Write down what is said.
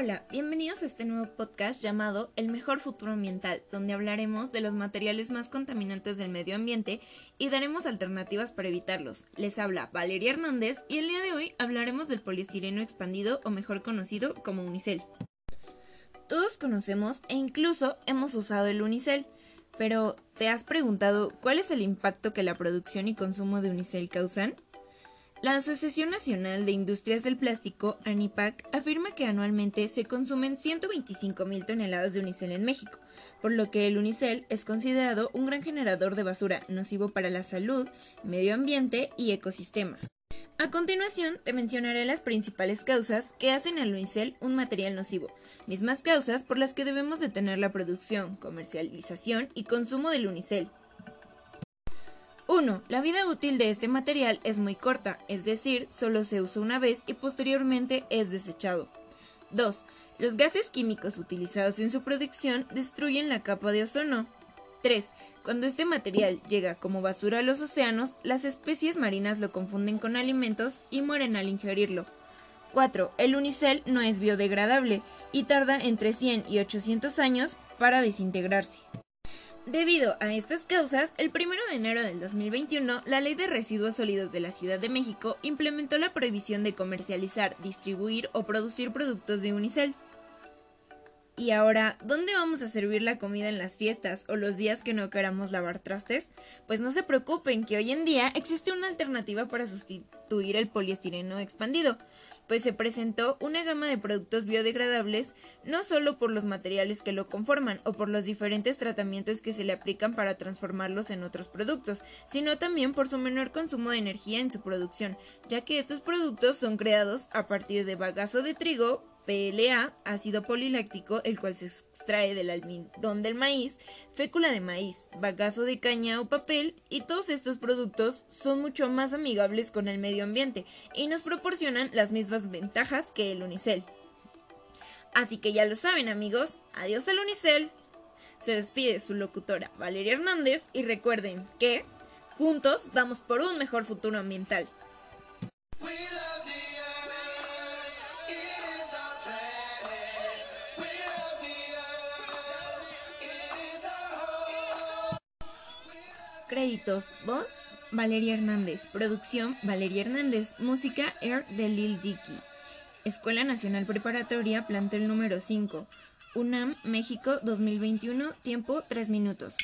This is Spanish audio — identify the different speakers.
Speaker 1: Hola, bienvenidos a este nuevo podcast llamado El mejor futuro ambiental, donde hablaremos de los materiales más contaminantes del medio ambiente y daremos alternativas para evitarlos. Les habla Valeria Hernández y el día de hoy hablaremos del poliestireno expandido o mejor conocido como unicel. Todos conocemos e incluso hemos usado el unicel, pero ¿te has preguntado cuál es el impacto que la producción y consumo de unicel causan? La Asociación Nacional de Industrias del Plástico, ANIPAC, afirma que anualmente se consumen 125 mil toneladas de unicel en México, por lo que el unicel es considerado un gran generador de basura nocivo para la salud, medio ambiente y ecosistema. A continuación, te mencionaré las principales causas que hacen al unicel un material nocivo, mismas causas por las que debemos detener la producción, comercialización y consumo del unicel. 1. La vida útil de este material es muy corta, es decir, solo se usa una vez y posteriormente es desechado. 2. Los gases químicos utilizados en su producción destruyen la capa de ozono. 3. Cuando este material llega como basura a los océanos, las especies marinas lo confunden con alimentos y mueren al ingerirlo. 4. El unicel no es biodegradable y tarda entre 100 y 800 años para desintegrarse. Debido a estas causas, el 1 de enero del 2021, la Ley de Residuos Sólidos de la Ciudad de México implementó la prohibición de comercializar, distribuir o producir productos de unicel. Y ahora, ¿dónde vamos a servir la comida en las fiestas o los días que no queramos lavar trastes? Pues no se preocupen que hoy en día existe una alternativa para sustituir el poliestireno expandido pues se presentó una gama de productos biodegradables no solo por los materiales que lo conforman o por los diferentes tratamientos que se le aplican para transformarlos en otros productos, sino también por su menor consumo de energía en su producción, ya que estos productos son creados a partir de bagazo de trigo, PLA, ácido poliláctico, el cual se extrae del almidón del maíz, fécula de maíz, bagazo de caña o papel, y todos estos productos son mucho más amigables con el medio ambiente y nos proporcionan las mismas ventajas que el unicel. Así que ya lo saben amigos, adiós al unicel. Se despide su locutora Valeria Hernández y recuerden que juntos vamos por un mejor futuro ambiental. Créditos, voz, Valeria Hernández. Producción, Valeria Hernández. Música, Air de Lil Dicky. Escuela Nacional Preparatoria, plantel número 5. UNAM, México, 2021. Tiempo, 3 minutos.